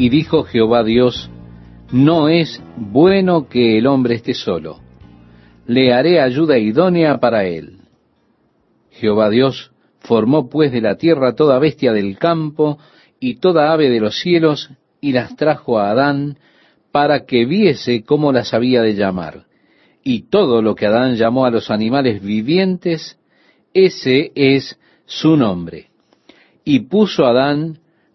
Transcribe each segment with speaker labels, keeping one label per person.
Speaker 1: Y dijo Jehová Dios, no es bueno que el hombre esté solo, le haré ayuda idónea para él. Jehová Dios formó pues de la tierra toda bestia del campo y toda ave de los cielos, y las trajo a Adán para que viese cómo las había de llamar. Y todo lo que Adán llamó a los animales vivientes, ese es su nombre. Y puso Adán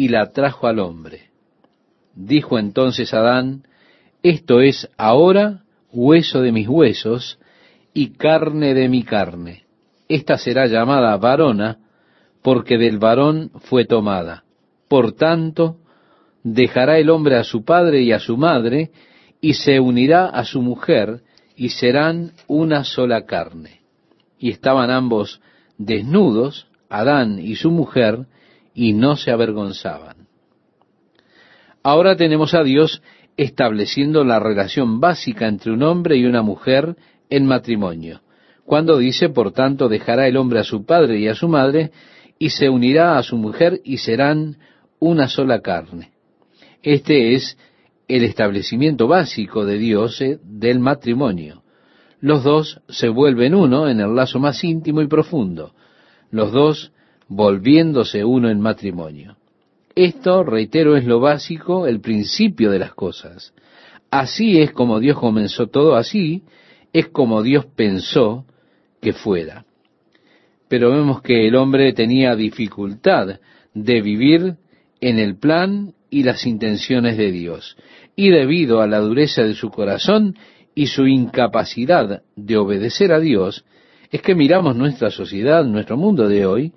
Speaker 1: y la trajo al hombre. Dijo entonces Adán, esto es ahora hueso de mis huesos y carne de mi carne. Esta será llamada varona, porque del varón fue tomada. Por tanto, dejará el hombre a su padre y a su madre, y se unirá a su mujer, y serán una sola carne. Y estaban ambos desnudos, Adán y su mujer, y no se avergonzaban. Ahora tenemos a Dios estableciendo la relación básica entre un hombre y una mujer en matrimonio. Cuando dice, por tanto, dejará el hombre a su padre y a su madre, y se unirá a su mujer, y serán una sola carne. Este es el establecimiento básico de Dios eh, del matrimonio. Los dos se vuelven uno en el lazo más íntimo y profundo, los dos volviéndose uno en matrimonio. Esto, reitero, es lo básico, el principio de las cosas. Así es como Dios comenzó todo, así es como Dios pensó que fuera. Pero vemos que el hombre tenía dificultad de vivir en el plan y las intenciones de Dios. Y debido a la dureza de su corazón y su incapacidad de obedecer a Dios, es que miramos nuestra sociedad, nuestro mundo de hoy,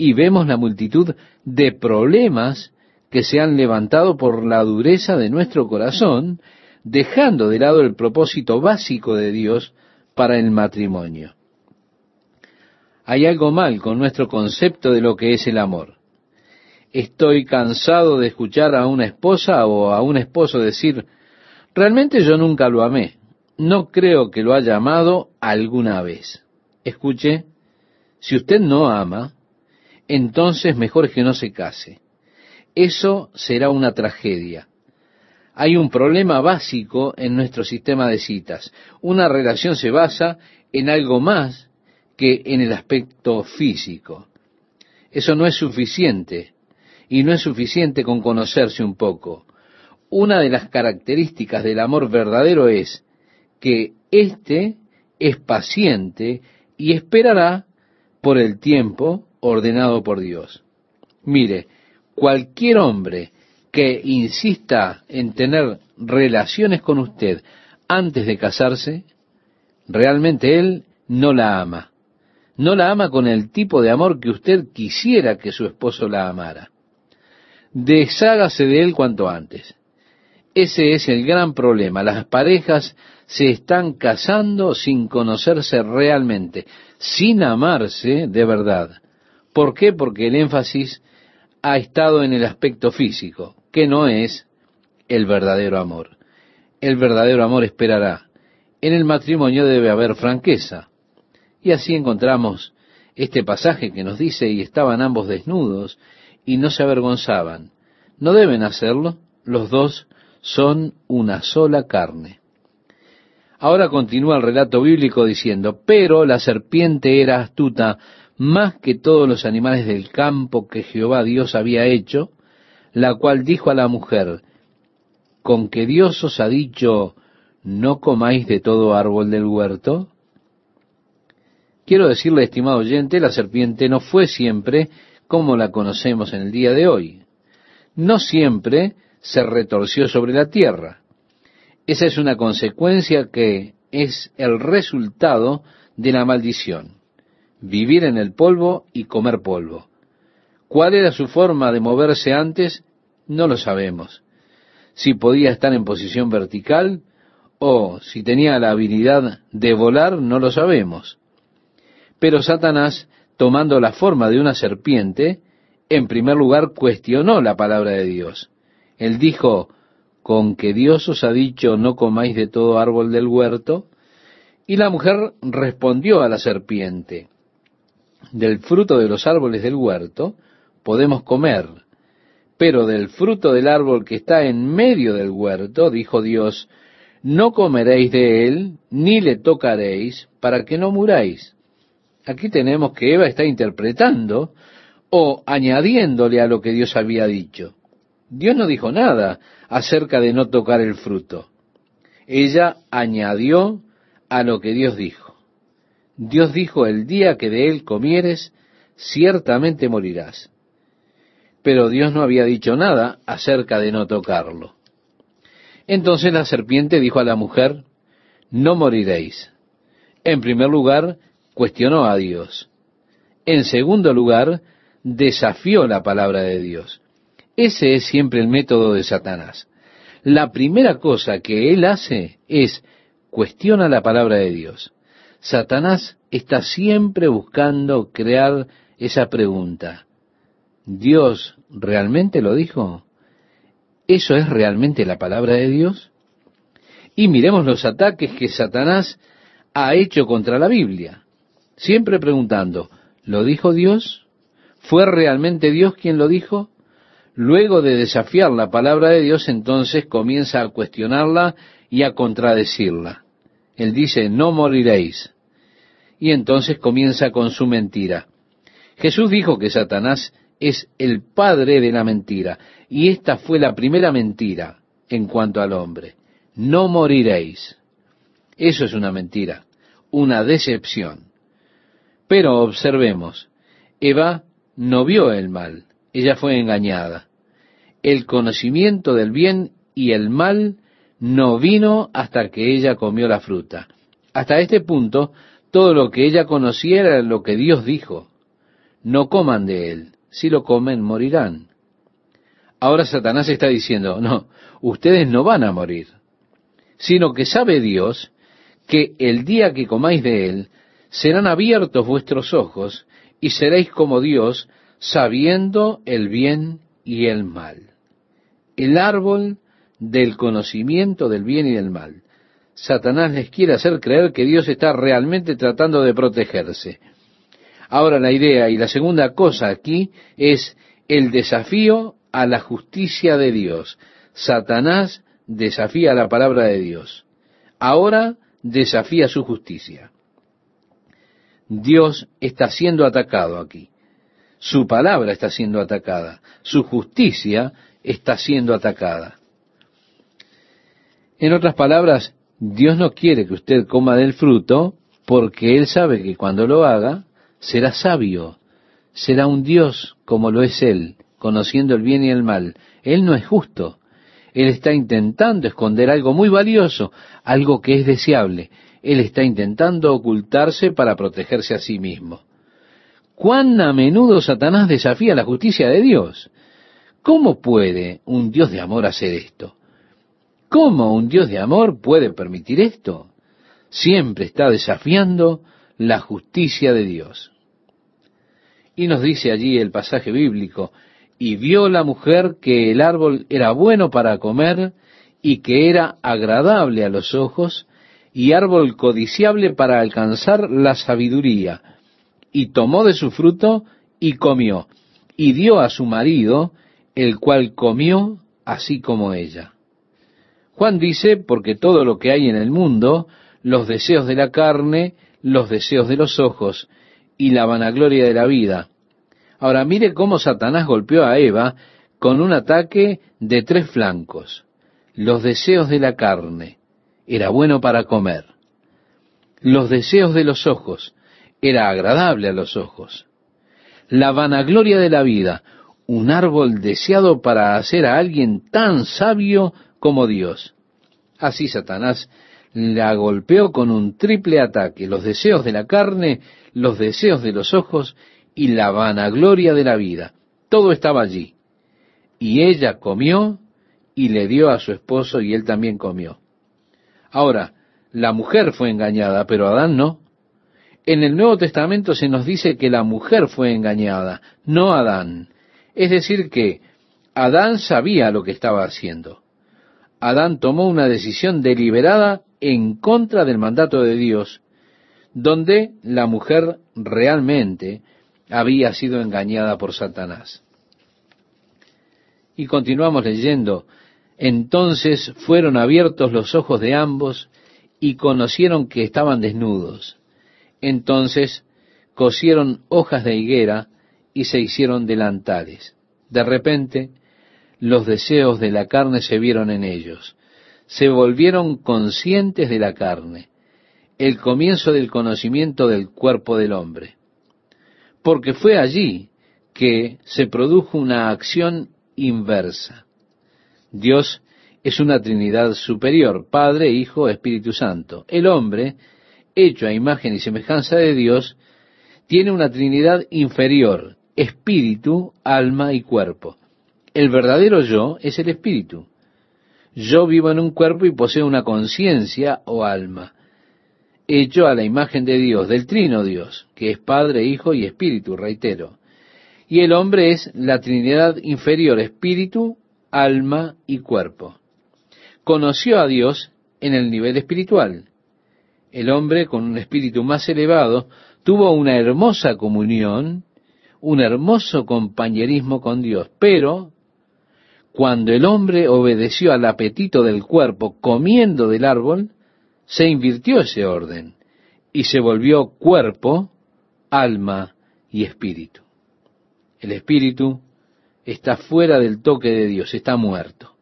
Speaker 1: y vemos la multitud de problemas que se han levantado por la dureza de nuestro corazón, dejando de lado el propósito básico de Dios para el matrimonio. Hay algo mal con nuestro concepto de lo que es el amor estoy cansado de escuchar a una esposa o a un esposo decir, realmente yo nunca lo amé, no creo que lo haya amado alguna vez. Escuche, si usted no ama, entonces mejor que no se case. Eso será una tragedia. Hay un problema básico en nuestro sistema de citas. Una relación se basa en algo más que en el aspecto físico. Eso no es suficiente y no es suficiente con conocerse un poco. Una de las características del amor verdadero es que éste es paciente y esperará por el tiempo ordenado por Dios. Mire, cualquier hombre que insista en tener relaciones con usted antes de casarse, realmente él no la ama. No la ama con el tipo de amor que usted quisiera que su esposo la amara deshágase de él cuanto antes. Ese es el gran problema. Las parejas se están casando sin conocerse realmente, sin amarse de verdad. ¿Por qué? Porque el énfasis ha estado en el aspecto físico, que no es el verdadero amor. El verdadero amor esperará. En el matrimonio debe haber franqueza. Y así encontramos este pasaje que nos dice, y estaban ambos desnudos, y no se avergonzaban. No deben hacerlo, los dos son una sola carne. Ahora continúa el relato bíblico diciendo, pero la serpiente era astuta más que todos los animales del campo que Jehová Dios había hecho, la cual dijo a la mujer, ¿con que Dios os ha dicho, no comáis de todo árbol del huerto? Quiero decirle, estimado oyente, la serpiente no fue siempre como la conocemos en el día de hoy. No siempre se retorció sobre la tierra. Esa es una consecuencia que es el resultado de la maldición. Vivir en el polvo y comer polvo. ¿Cuál era su forma de moverse antes? No lo sabemos. Si podía estar en posición vertical o si tenía la habilidad de volar, no lo sabemos. Pero Satanás, tomando la forma de una serpiente, en primer lugar cuestionó la palabra de Dios. Él dijo, con que Dios os ha dicho no comáis de todo árbol del huerto, y la mujer respondió a la serpiente, del fruto de los árboles del huerto podemos comer, pero del fruto del árbol que está en medio del huerto, dijo Dios, no comeréis de él, ni le tocaréis, para que no muráis. Aquí tenemos que Eva está interpretando o añadiéndole a lo que Dios había dicho. Dios no dijo nada acerca de no tocar el fruto. Ella añadió a lo que Dios dijo. Dios dijo, el día que de él comieres, ciertamente morirás. Pero Dios no había dicho nada acerca de no tocarlo. Entonces la serpiente dijo a la mujer, no moriréis. En primer lugar, cuestionó a Dios. En segundo lugar, desafió la palabra de Dios. Ese es siempre el método de Satanás. La primera cosa que él hace es cuestiona la palabra de Dios. Satanás está siempre buscando crear esa pregunta. ¿Dios realmente lo dijo? ¿Eso es realmente la palabra de Dios? Y miremos los ataques que Satanás ha hecho contra la Biblia. Siempre preguntando, ¿lo dijo Dios? ¿Fue realmente Dios quien lo dijo? Luego de desafiar la palabra de Dios, entonces comienza a cuestionarla y a contradecirla. Él dice, no moriréis. Y entonces comienza con su mentira. Jesús dijo que Satanás es el padre de la mentira. Y esta fue la primera mentira en cuanto al hombre. No moriréis. Eso es una mentira, una decepción. Pero observemos, Eva no vio el mal, ella fue engañada. El conocimiento del bien y el mal no vino hasta que ella comió la fruta. Hasta este punto, todo lo que ella conocía era lo que Dios dijo. No coman de él, si lo comen morirán. Ahora Satanás está diciendo, no, ustedes no van a morir, sino que sabe Dios que el día que comáis de él, serán abiertos vuestros ojos y seréis como Dios, sabiendo el bien y el mal. El árbol del conocimiento del bien y del mal. Satanás les quiere hacer creer que Dios está realmente tratando de protegerse. Ahora la idea y la segunda cosa aquí es el desafío a la justicia de Dios. Satanás desafía la palabra de Dios. Ahora desafía su justicia. Dios está siendo atacado aquí. Su palabra está siendo atacada. Su justicia está siendo atacada. En otras palabras, Dios no quiere que usted coma del fruto porque Él sabe que cuando lo haga será sabio, será un Dios como lo es Él, conociendo el bien y el mal. Él no es justo. Él está intentando esconder algo muy valioso, algo que es deseable. Él está intentando ocultarse para protegerse a sí mismo. ¿Cuán a menudo Satanás desafía la justicia de Dios? ¿Cómo puede un Dios de amor hacer esto? ¿Cómo un Dios de amor puede permitir esto? Siempre está desafiando la justicia de Dios. Y nos dice allí el pasaje bíblico, y vio la mujer que el árbol era bueno para comer y que era agradable a los ojos y árbol codiciable para alcanzar la sabiduría, y tomó de su fruto y comió, y dio a su marido, el cual comió así como ella. Juan dice, porque todo lo que hay en el mundo, los deseos de la carne, los deseos de los ojos y la vanagloria de la vida. Ahora mire cómo Satanás golpeó a Eva con un ataque de tres flancos. Los deseos de la carne, era bueno para comer. Los deseos de los ojos, era agradable a los ojos. La vanagloria de la vida, un árbol deseado para hacer a alguien tan sabio como Dios. Así Satanás la golpeó con un triple ataque, los deseos de la carne, los deseos de los ojos y la vanagloria de la vida. Todo estaba allí. Y ella comió y le dio a su esposo y él también comió. Ahora, la mujer fue engañada, pero Adán no. En el Nuevo Testamento se nos dice que la mujer fue engañada, no Adán. Es decir, que Adán sabía lo que estaba haciendo. Adán tomó una decisión deliberada en contra del mandato de Dios, donde la mujer realmente había sido engañada por Satanás. Y continuamos leyendo, entonces fueron abiertos los ojos de ambos y conocieron que estaban desnudos. Entonces cosieron hojas de higuera y se hicieron delantales. De repente, los deseos de la carne se vieron en ellos. Se volvieron conscientes de la carne, el comienzo del conocimiento del cuerpo del hombre. Porque fue allí que se produjo una acción inversa. Dios es una Trinidad superior, Padre, Hijo, Espíritu Santo. El hombre, hecho a imagen y semejanza de Dios, tiene una Trinidad inferior, espíritu, alma y cuerpo. El verdadero yo es el espíritu. Yo vivo en un cuerpo y poseo una conciencia o alma, hecho a la imagen de Dios, del trino Dios, que es Padre, Hijo y Espíritu, reitero. Y el hombre es la Trinidad inferior, espíritu, alma y cuerpo. Conoció a Dios en el nivel espiritual. El hombre con un espíritu más elevado tuvo una hermosa comunión, un hermoso compañerismo con Dios, pero cuando el hombre obedeció al apetito del cuerpo comiendo del árbol, se invirtió ese orden y se volvió cuerpo, alma y espíritu. El espíritu está fuera del toque de Dios, está muerto.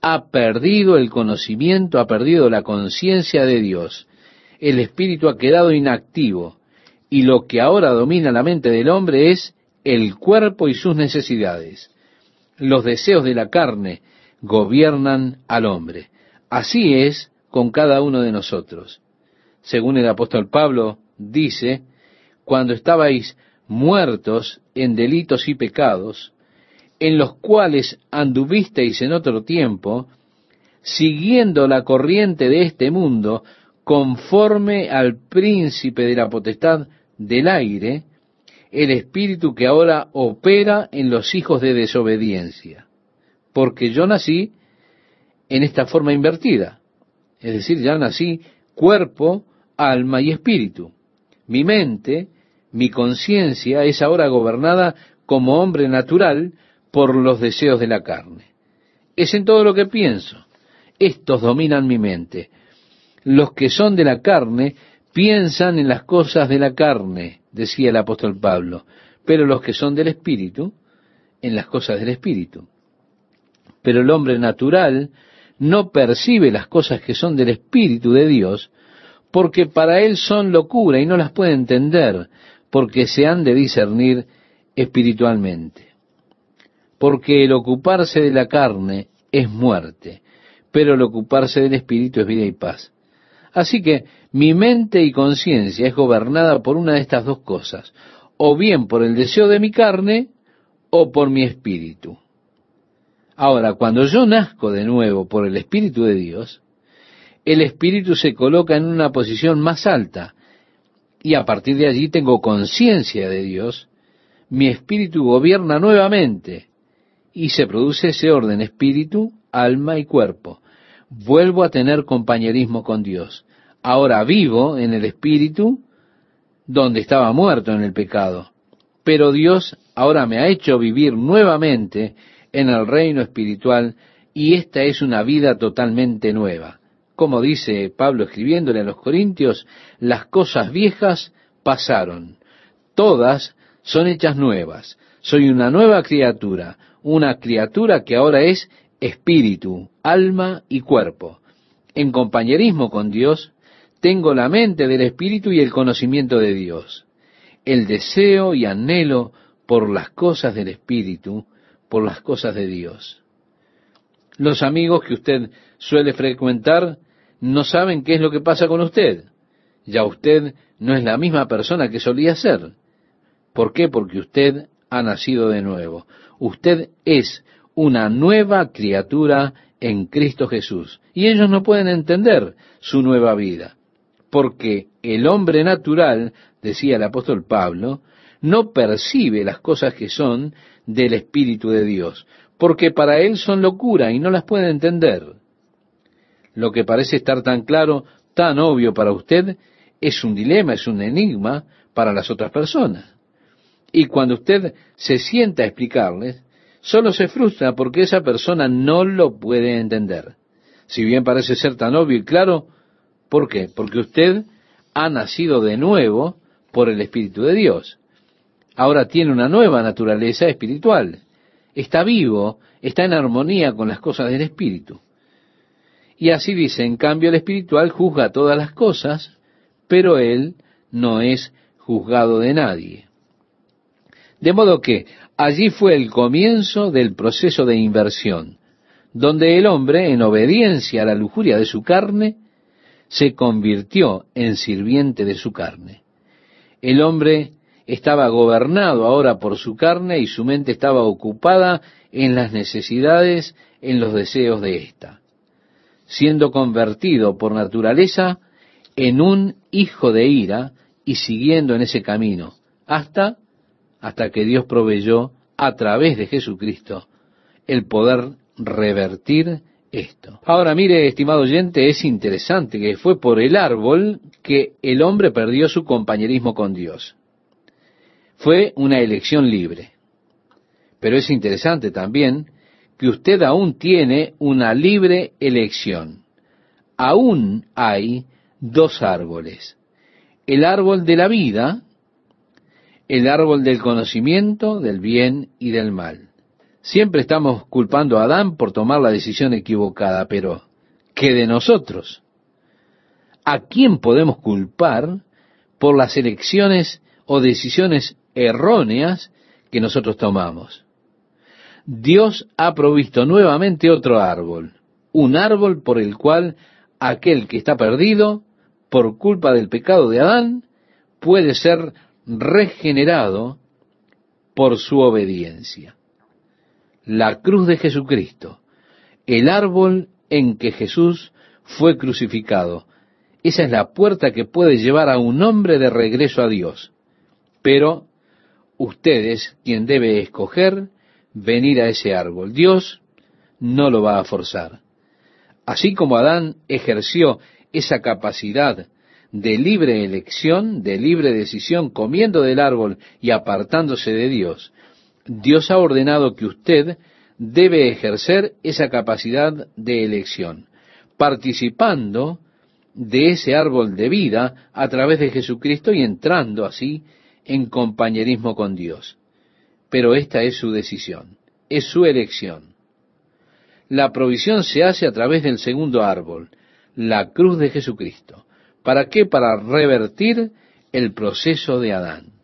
Speaker 1: Ha perdido el conocimiento, ha perdido la conciencia de Dios. El espíritu ha quedado inactivo y lo que ahora domina la mente del hombre es el cuerpo y sus necesidades. Los deseos de la carne gobiernan al hombre. Así es con cada uno de nosotros. Según el apóstol Pablo dice, cuando estabais muertos en delitos y pecados, en los cuales anduvisteis en otro tiempo, siguiendo la corriente de este mundo, conforme al príncipe de la potestad del aire, el espíritu que ahora opera en los hijos de desobediencia. Porque yo nací en esta forma invertida. Es decir, ya nací cuerpo, alma y espíritu. Mi mente, mi conciencia es ahora gobernada como hombre natural por los deseos de la carne. Es en todo lo que pienso. Estos dominan mi mente. Los que son de la carne piensan en las cosas de la carne, decía el apóstol Pablo, pero los que son del Espíritu, en las cosas del Espíritu. Pero el hombre natural no percibe las cosas que son del Espíritu de Dios, porque para él son locura y no las puede entender, porque se han de discernir espiritualmente. Porque el ocuparse de la carne es muerte, pero el ocuparse del Espíritu es vida y paz. Así que mi mente y conciencia es gobernada por una de estas dos cosas, o bien por el deseo de mi carne o por mi espíritu. Ahora, cuando yo nazco de nuevo por el Espíritu de Dios, el Espíritu se coloca en una posición más alta y a partir de allí tengo conciencia de Dios, mi Espíritu gobierna nuevamente y se produce ese orden espíritu, alma y cuerpo. Vuelvo a tener compañerismo con Dios ahora vivo en el Espíritu, donde estaba muerto en el pecado. Pero Dios ahora me ha hecho vivir nuevamente en el reino espiritual y esta es una vida totalmente nueva. Como dice Pablo escribiéndole a los Corintios, las cosas viejas pasaron, todas son hechas nuevas. Soy una nueva criatura, una criatura que ahora es espíritu, alma y cuerpo. En compañerismo con Dios, tengo la mente del Espíritu y el conocimiento de Dios, el deseo y anhelo por las cosas del Espíritu, por las cosas de Dios. Los amigos que usted suele frecuentar no saben qué es lo que pasa con usted. Ya usted no es la misma persona que solía ser. ¿Por qué? Porque usted ha nacido de nuevo. Usted es una nueva criatura en Cristo Jesús. Y ellos no pueden entender su nueva vida, porque el hombre natural, decía el apóstol Pablo, no percibe las cosas que son del Espíritu de Dios, porque para él son locura y no las puede entender. Lo que parece estar tan claro, tan obvio para usted, es un dilema, es un enigma para las otras personas. Y cuando usted se sienta a explicarles, solo se frustra porque esa persona no lo puede entender. Si bien parece ser tan obvio y claro, ¿por qué? Porque usted ha nacido de nuevo por el Espíritu de Dios. Ahora tiene una nueva naturaleza espiritual. Está vivo, está en armonía con las cosas del Espíritu. Y así dice, en cambio el espiritual juzga todas las cosas, pero él no es juzgado de nadie. De modo que allí fue el comienzo del proceso de inversión, donde el hombre, en obediencia a la lujuria de su carne, se convirtió en sirviente de su carne. El hombre estaba gobernado ahora por su carne y su mente estaba ocupada en las necesidades, en los deseos de ésta, siendo convertido por naturaleza en un hijo de ira y siguiendo en ese camino, hasta, hasta que Dios proveyó a través de Jesucristo el poder revertir esto. Ahora mire, estimado oyente, es interesante que fue por el árbol que el hombre perdió su compañerismo con Dios. Fue una elección libre. Pero es interesante también que usted aún tiene una libre elección. Aún hay dos árboles. El árbol de la vida, el árbol del conocimiento del bien y del mal. Siempre estamos culpando a Adán por tomar la decisión equivocada, pero ¿qué de nosotros? ¿A quién podemos culpar por las elecciones o decisiones erróneas que nosotros tomamos? Dios ha provisto nuevamente otro árbol, un árbol por el cual aquel que está perdido por culpa del pecado de Adán puede ser regenerado por su obediencia. La cruz de Jesucristo, el árbol en que Jesús fue crucificado, esa es la puerta que puede llevar a un hombre de regreso a Dios. Pero usted es quien debe escoger venir a ese árbol. Dios no lo va a forzar. Así como Adán ejerció esa capacidad de libre elección, de libre decisión, comiendo del árbol y apartándose de Dios, Dios ha ordenado que usted debe ejercer esa capacidad de elección, participando de ese árbol de vida a través de Jesucristo y entrando así en compañerismo con Dios. Pero esta es su decisión, es su elección. La provisión se hace a través del segundo árbol, la cruz de Jesucristo. ¿Para qué? Para revertir el proceso de Adán.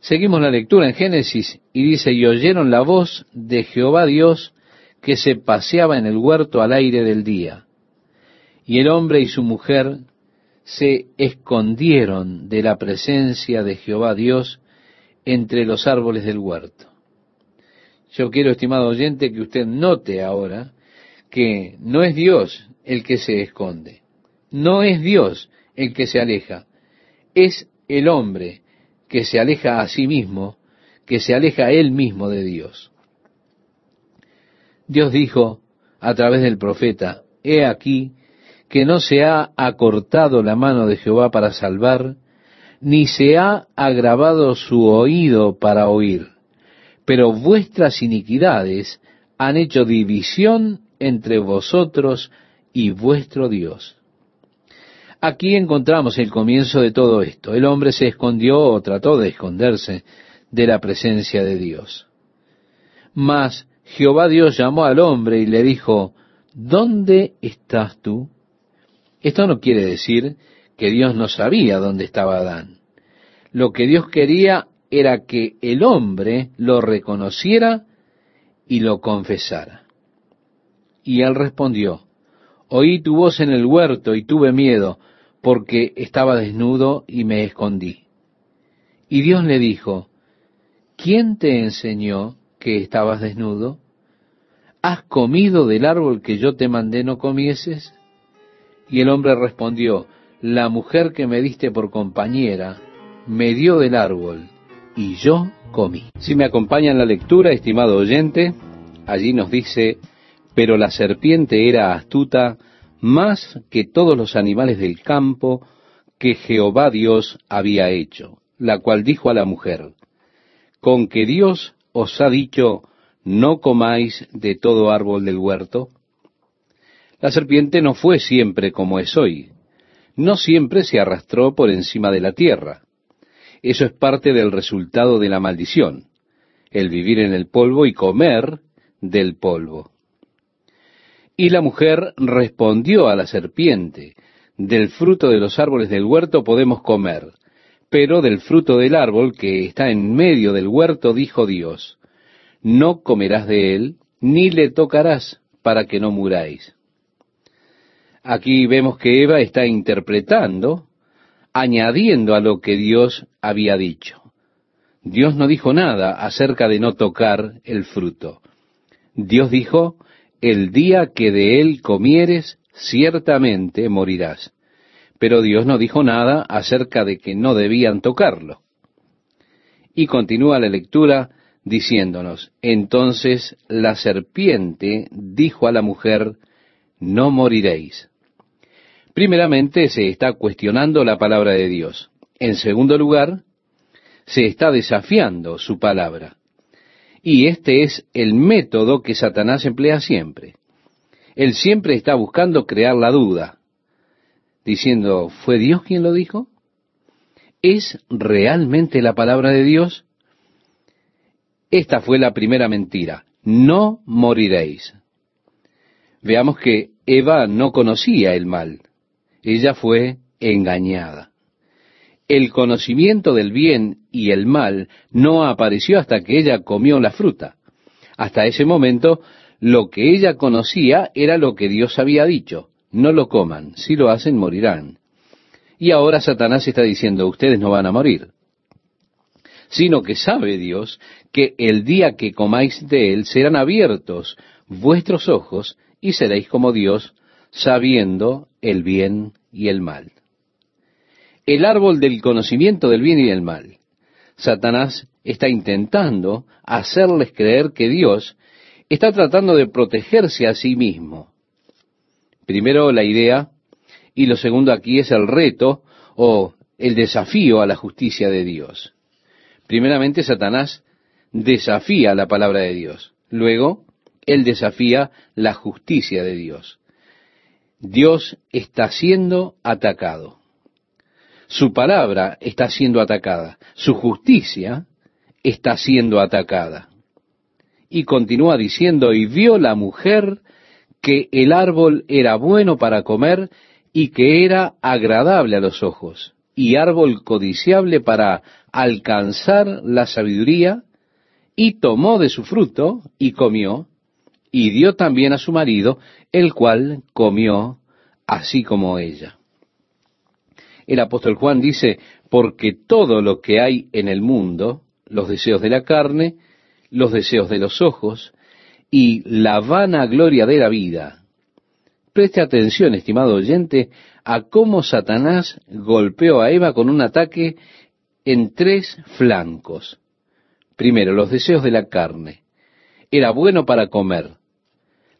Speaker 1: Seguimos la lectura en Génesis y dice, y oyeron la voz de Jehová Dios que se paseaba en el huerto al aire del día. Y el hombre y su mujer se escondieron de la presencia de Jehová Dios entre los árboles del huerto. Yo quiero, estimado oyente, que usted note ahora que no es Dios el que se esconde. No es Dios el que se aleja, es el hombre que se aleja a sí mismo, que se aleja él mismo de Dios. Dios dijo a través del profeta, He aquí que no se ha acortado la mano de Jehová para salvar, ni se ha agravado su oído para oír, pero vuestras iniquidades han hecho división entre vosotros y vuestro Dios. Aquí encontramos el comienzo de todo esto. El hombre se escondió o trató de esconderse de la presencia de Dios. Mas Jehová Dios llamó al hombre y le dijo, ¿dónde estás tú? Esto no quiere decir que Dios no sabía dónde estaba Adán. Lo que Dios quería era que el hombre lo reconociera y lo confesara. Y él respondió, Oí tu voz en el huerto y tuve miedo, porque estaba desnudo y me escondí. Y Dios le dijo, ¿quién te enseñó que estabas desnudo? ¿Has comido del árbol que yo te mandé no comieses? Y el hombre respondió, La mujer que me diste por compañera me dio del árbol, y yo comí. Si me acompaña en la lectura, estimado oyente, allí nos dice, pero la serpiente era astuta más que todos los animales del campo que Jehová Dios había hecho, la cual dijo a la mujer, con que Dios os ha dicho, no comáis de todo árbol del huerto. La serpiente no fue siempre como es hoy, no siempre se arrastró por encima de la tierra. Eso es parte del resultado de la maldición, el vivir en el polvo y comer del polvo. Y la mujer respondió a la serpiente, del fruto de los árboles del huerto podemos comer, pero del fruto del árbol que está en medio del huerto dijo Dios, no comerás de él, ni le tocarás, para que no muráis. Aquí vemos que Eva está interpretando, añadiendo a lo que Dios había dicho. Dios no dijo nada acerca de no tocar el fruto. Dios dijo, el día que de él comieres, ciertamente morirás. Pero Dios no dijo nada acerca de que no debían tocarlo. Y continúa la lectura diciéndonos, entonces la serpiente dijo a la mujer, no moriréis. Primeramente se está cuestionando la palabra de Dios. En segundo lugar, se está desafiando su palabra. Y este es el método que Satanás emplea siempre. Él siempre está buscando crear la duda, diciendo, ¿fue Dios quien lo dijo? ¿Es realmente la palabra de Dios? Esta fue la primera mentira, no moriréis. Veamos que Eva no conocía el mal, ella fue engañada. El conocimiento del bien y el mal no apareció hasta que ella comió la fruta. Hasta ese momento, lo que ella conocía era lo que Dios había dicho. No lo coman, si lo hacen morirán. Y ahora Satanás está diciendo, ustedes no van a morir. Sino que sabe Dios que el día que comáis de él serán abiertos vuestros ojos y seréis como Dios, sabiendo el bien y el mal. El árbol del conocimiento del bien y del mal. Satanás está intentando hacerles creer que Dios está tratando de protegerse a sí mismo. Primero la idea y lo segundo aquí es el reto o el desafío a la justicia de Dios. Primeramente Satanás desafía la palabra de Dios. Luego, él desafía la justicia de Dios. Dios está siendo atacado. Su palabra está siendo atacada. Su justicia está siendo atacada. Y continúa diciendo, y vio la mujer que el árbol era bueno para comer y que era agradable a los ojos, y árbol codiciable para alcanzar la sabiduría, y tomó de su fruto y comió, y dio también a su marido, el cual comió así como ella. El apóstol Juan dice, porque todo lo que hay en el mundo, los deseos de la carne, los deseos de los ojos y la vana gloria de la vida. Preste atención, estimado oyente, a cómo Satanás golpeó a Eva con un ataque en tres flancos. Primero, los deseos de la carne. Era bueno para comer.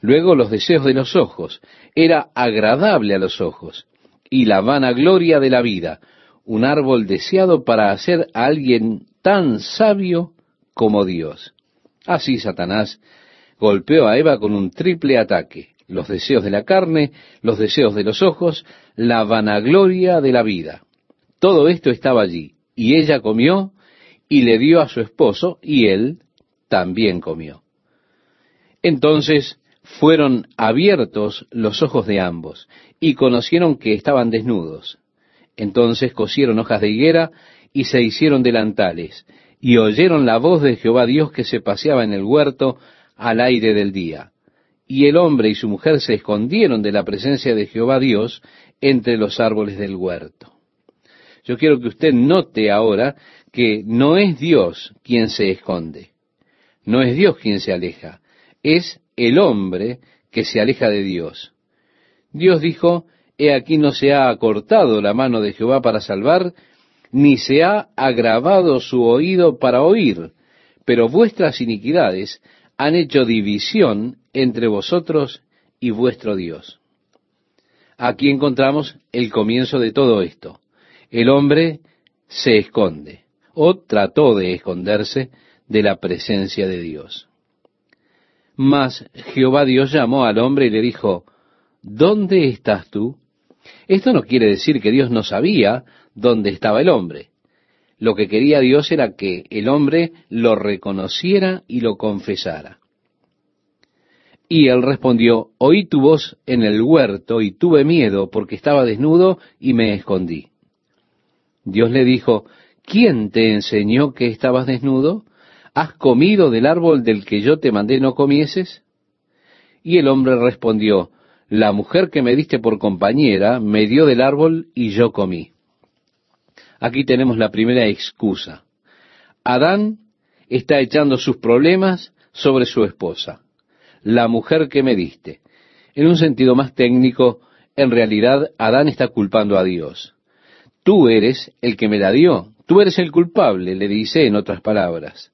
Speaker 1: Luego, los deseos de los ojos. Era agradable a los ojos. Y la vanagloria de la vida. Un árbol deseado para hacer a alguien tan sabio como Dios. Así Satanás golpeó a Eva con un triple ataque. Los deseos de la carne, los deseos de los ojos, la vanagloria de la vida. Todo esto estaba allí. Y ella comió y le dio a su esposo, y él también comió. Entonces fueron abiertos los ojos de ambos, y conocieron que estaban desnudos. Entonces cosieron hojas de higuera y se hicieron delantales, y oyeron la voz de Jehová Dios que se paseaba en el huerto al aire del día. Y el hombre y su mujer se escondieron de la presencia de Jehová Dios entre los árboles del huerto. Yo quiero que usted note ahora que no es Dios quien se esconde. No es Dios quien se aleja, es el hombre que se aleja de Dios. Dios dijo, He aquí no se ha acortado la mano de Jehová para salvar, ni se ha agravado su oído para oír, pero vuestras iniquidades han hecho división entre vosotros y vuestro Dios. Aquí encontramos el comienzo de todo esto. El hombre se esconde, o trató de esconderse de la presencia de Dios. Mas Jehová Dios llamó al hombre y le dijo, ¿Dónde estás tú? Esto no quiere decir que Dios no sabía dónde estaba el hombre. Lo que quería Dios era que el hombre lo reconociera y lo confesara. Y él respondió, oí tu voz en el huerto y tuve miedo porque estaba desnudo y me escondí. Dios le dijo, ¿quién te enseñó que estabas desnudo? ¿Has comido del árbol del que yo te mandé no comieses? Y el hombre respondió, la mujer que me diste por compañera me dio del árbol y yo comí. Aquí tenemos la primera excusa. Adán está echando sus problemas sobre su esposa, la mujer que me diste. En un sentido más técnico, en realidad Adán está culpando a Dios. Tú eres el que me la dio, tú eres el culpable, le dice en otras palabras.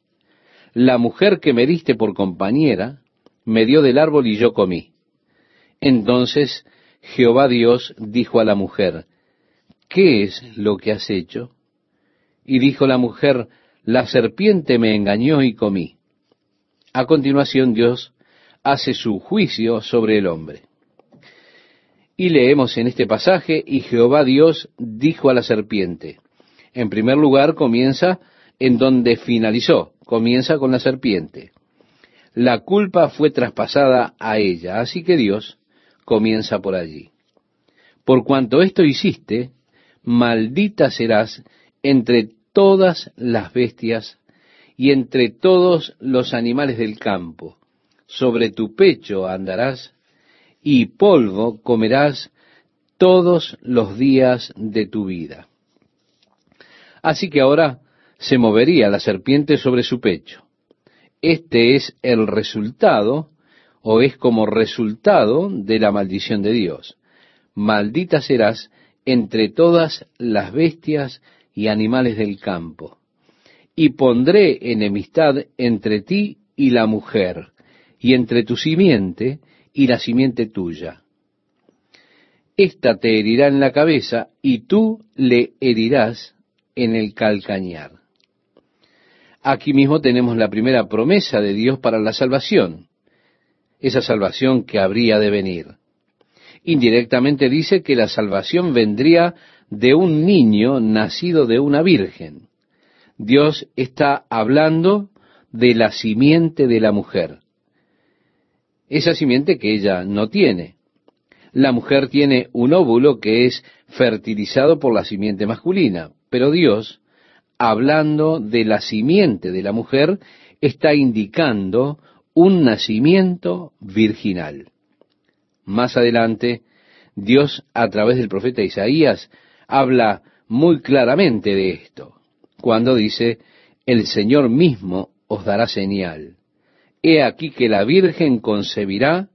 Speaker 1: La mujer que me diste por compañera me dio del árbol y yo comí. Entonces Jehová Dios dijo a la mujer, ¿qué es lo que has hecho? Y dijo la mujer, la serpiente me engañó y comí. A continuación Dios hace su juicio sobre el hombre. Y leemos en este pasaje, y Jehová Dios dijo a la serpiente. En primer lugar comienza en donde finalizó, comienza con la serpiente. La culpa fue traspasada a ella, así que Dios comienza por allí. Por cuanto esto hiciste, maldita serás entre todas las bestias y entre todos los animales del campo. Sobre tu pecho andarás y polvo comerás todos los días de tu vida. Así que ahora se movería la serpiente sobre su pecho. Este es el resultado, o es como resultado de la maldición de Dios. Maldita serás entre todas las bestias y animales del campo. Y pondré enemistad entre ti y la mujer, y entre tu simiente y la simiente tuya. Esta te herirá en la cabeza, y tú le herirás en el calcañar. Aquí mismo tenemos la primera promesa de Dios para la salvación, esa salvación que habría de venir. Indirectamente dice que la salvación vendría de un niño nacido de una virgen. Dios está hablando de la simiente de la mujer. Esa simiente que ella no tiene. La mujer tiene un óvulo que es fertilizado por la simiente masculina, pero Dios, hablando de la simiente de la mujer, está indicando un nacimiento virginal. Más adelante, Dios, a través del profeta Isaías, habla muy claramente de esto, cuando dice, el Señor mismo os dará señal. He aquí que la Virgen concebirá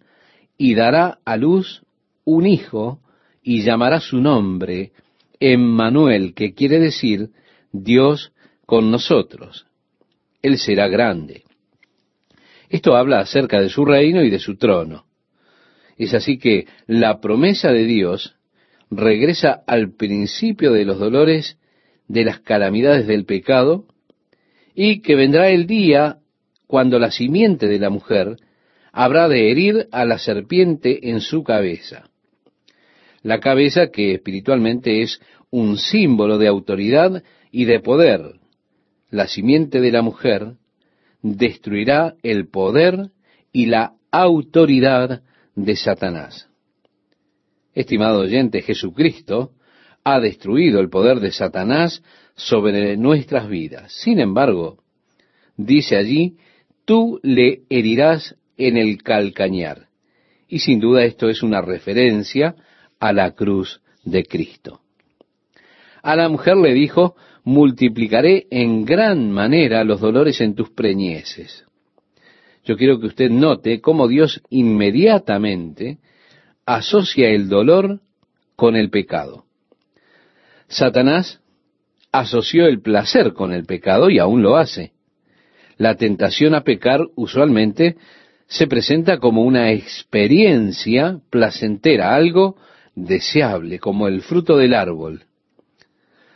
Speaker 1: y dará a luz un hijo y llamará su nombre Emmanuel, que quiere decir Dios con nosotros. Él será grande. Esto habla acerca de su reino y de su trono. Es así que la promesa de Dios regresa al principio de los dolores, de las calamidades del pecado, y que vendrá el día cuando la simiente de la mujer habrá de herir a la serpiente en su cabeza. La cabeza que espiritualmente es un símbolo de autoridad y de poder. La simiente de la mujer destruirá el poder y la autoridad de Satanás. Estimado oyente, Jesucristo ha destruido el poder de Satanás sobre nuestras vidas. Sin embargo, dice allí, tú le herirás en el calcañar. Y sin duda esto es una referencia a la cruz de Cristo. A la mujer le dijo, multiplicaré en gran manera los dolores en tus preñeces. yo quiero que usted note cómo Dios inmediatamente asocia el dolor con el pecado. Satanás asoció el placer con el pecado y aún lo hace. La tentación a pecar usualmente se presenta como una experiencia placentera, algo deseable, como el fruto del árbol.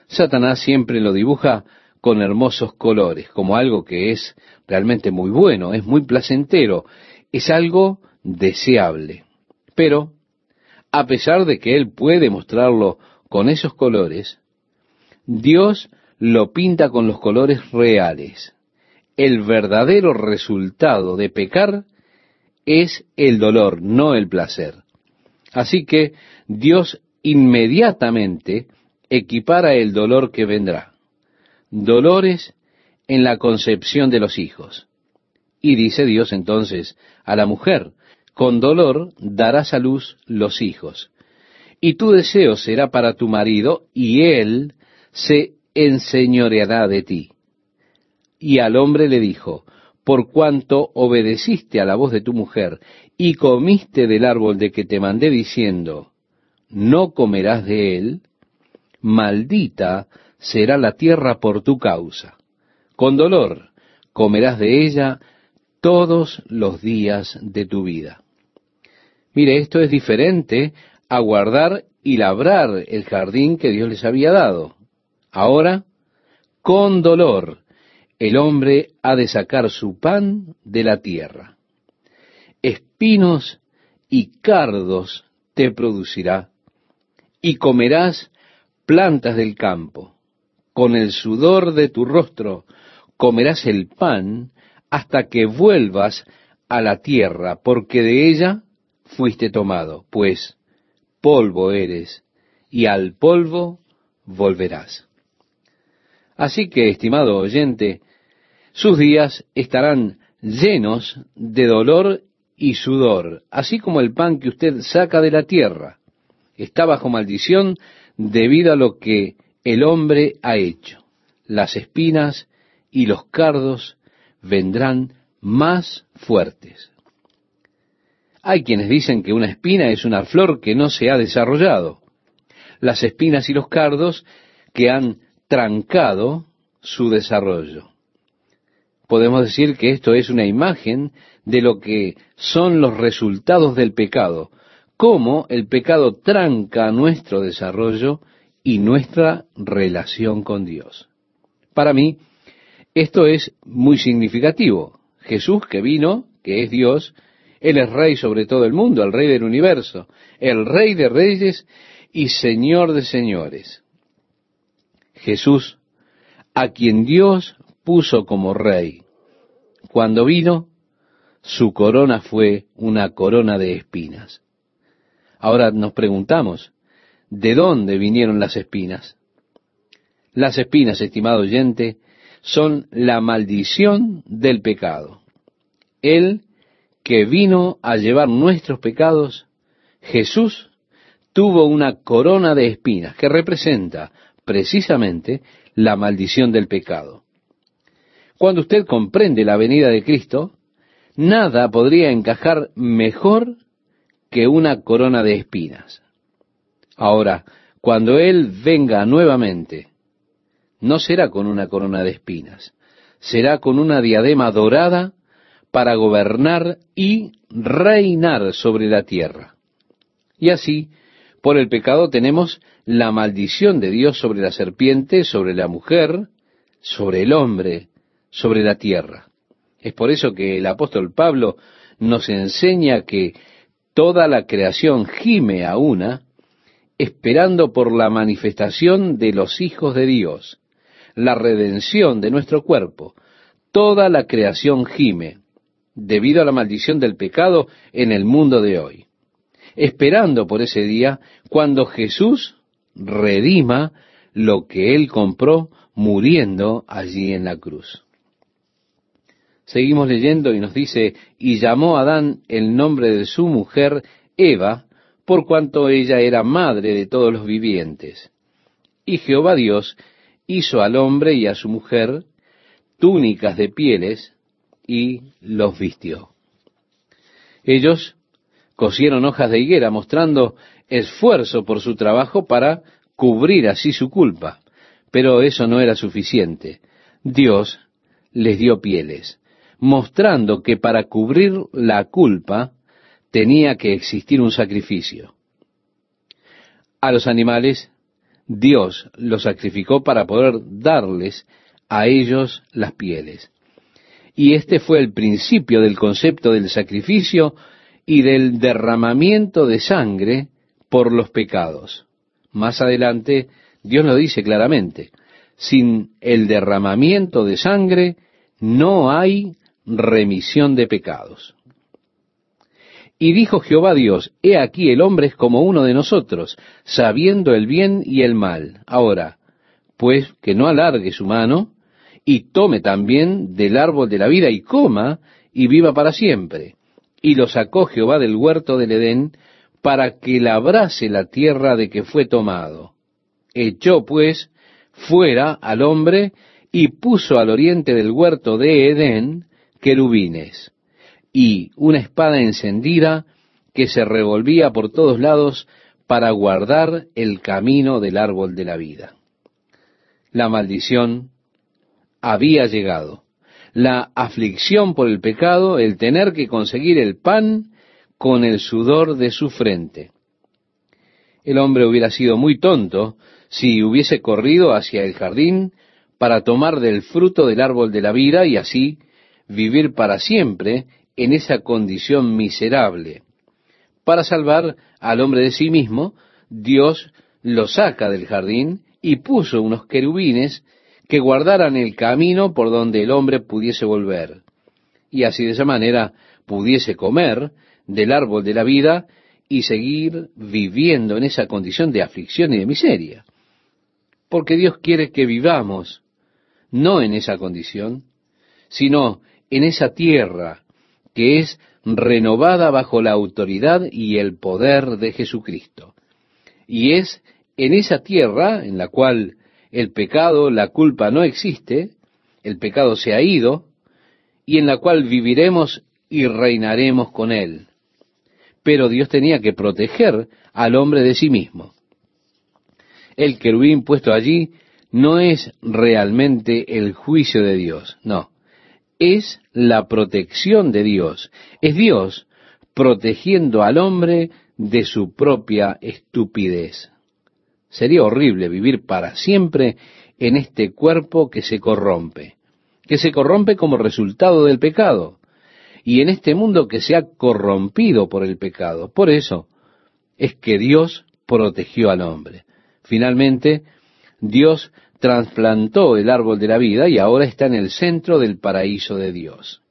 Speaker 1: Satanás siempre lo dibuja con hermosos colores, como algo que es realmente muy bueno, es muy placentero, es algo deseable. Pero, a pesar de que él puede mostrarlo con esos colores, Dios lo pinta con los colores reales. El verdadero resultado de pecar es el dolor, no el placer. Así que Dios inmediatamente equipara el dolor que vendrá dolores en la concepción de los hijos. Y dice Dios entonces a la mujer, con dolor darás a luz los hijos, y tu deseo será para tu marido, y él se enseñoreará de ti. Y al hombre le dijo, por cuanto obedeciste a la voz de tu mujer, y comiste del árbol de que te mandé diciendo, no comerás de él, maldita será la tierra por tu causa. Con dolor comerás de ella todos los días de tu vida. Mire, esto es diferente a guardar y labrar el jardín que Dios les había dado. Ahora, con dolor, el hombre ha de sacar su pan de la tierra. Espinos y cardos te producirá, y comerás plantas del campo con el sudor de tu rostro comerás el pan hasta que vuelvas a la tierra, porque de ella fuiste tomado, pues polvo eres, y al polvo volverás. Así que, estimado oyente, sus días estarán llenos de dolor y sudor, así como el pan que usted saca de la tierra. Está bajo maldición debido a lo que el hombre ha hecho. Las espinas y los cardos vendrán más fuertes. Hay quienes dicen que una espina es una flor que no se ha desarrollado. Las espinas y los cardos que han trancado su desarrollo. Podemos decir que esto es una imagen de lo que son los resultados del pecado, cómo el pecado tranca nuestro desarrollo y nuestra relación con Dios. Para mí, esto es muy significativo. Jesús que vino, que es Dios, Él es rey sobre todo el mundo, el rey del universo, el rey de reyes y señor de señores. Jesús, a quien Dios puso como rey. Cuando vino, su corona fue una corona de espinas. Ahora nos preguntamos, de dónde vinieron las espinas. Las espinas, estimado oyente, son la maldición del pecado. Él que vino a llevar nuestros pecados, Jesús tuvo una corona de espinas que representa precisamente la maldición del pecado. Cuando usted comprende la venida de Cristo, nada podría encajar mejor que una corona de espinas. Ahora, cuando Él venga nuevamente, no será con una corona de espinas, será con una diadema dorada para gobernar y reinar sobre la tierra. Y así, por el pecado tenemos la maldición de Dios sobre la serpiente, sobre la mujer, sobre el hombre, sobre la tierra. Es por eso que el apóstol Pablo nos enseña que toda la creación gime a una esperando por la manifestación de los hijos de Dios, la redención de nuestro cuerpo. Toda la creación gime debido a la maldición del pecado en el mundo de hoy, esperando por ese día cuando Jesús redima lo que Él compró muriendo allí en la cruz. Seguimos leyendo y nos dice, y llamó Adán el nombre de su mujer Eva, por cuanto ella era madre de todos los vivientes. Y Jehová Dios hizo al hombre y a su mujer túnicas de pieles y los vistió. Ellos cosieron hojas de higuera mostrando esfuerzo por su trabajo para cubrir así su culpa. Pero eso no era suficiente. Dios les dio pieles, mostrando que para cubrir la culpa tenía que existir un sacrificio. A los animales Dios los sacrificó para poder darles a ellos las pieles. Y este fue el principio del concepto del sacrificio y del derramamiento de sangre por los pecados. Más adelante, Dios lo dice claramente, sin el derramamiento de sangre no hay remisión de pecados. Y dijo Jehová Dios, He aquí el hombre es como uno de nosotros, sabiendo el bien y el mal. Ahora, pues que no alargue su mano, y tome también del árbol de la vida, y coma, y viva para siempre. Y lo sacó Jehová del huerto del Edén, para que labrase la tierra de que fue tomado. Echó, pues, fuera al hombre, y puso al oriente del huerto de Edén querubines y una espada encendida que se revolvía por todos lados para guardar el camino del árbol de la vida. La maldición había llegado. La aflicción por el pecado, el tener que conseguir el pan con el sudor de su frente. El hombre hubiera sido muy tonto si hubiese corrido hacia el jardín para tomar del fruto del árbol de la vida y así vivir para siempre en esa condición miserable. Para salvar al hombre de sí mismo, Dios lo saca del jardín y puso unos querubines que guardaran el camino por donde el hombre pudiese volver, y así de esa manera pudiese comer del árbol de la vida y seguir viviendo en esa condición de aflicción y de miseria. Porque Dios quiere que vivamos no en esa condición, sino en esa tierra que es renovada bajo la autoridad y el poder de Jesucristo. Y es en esa tierra en la cual el pecado, la culpa no existe, el pecado se ha ido, y en la cual viviremos y reinaremos con él. Pero Dios tenía que proteger al hombre de sí mismo. El querubín puesto allí no es realmente el juicio de Dios, no es la protección de Dios. Es Dios protegiendo al hombre de su propia estupidez. Sería horrible vivir para siempre en este cuerpo que se corrompe, que se corrompe como resultado del pecado, y en este mundo que se ha corrompido por el pecado. Por eso es que Dios protegió al hombre. Finalmente, Dios trasplantó el árbol de la vida y ahora está en el centro del paraíso de Dios.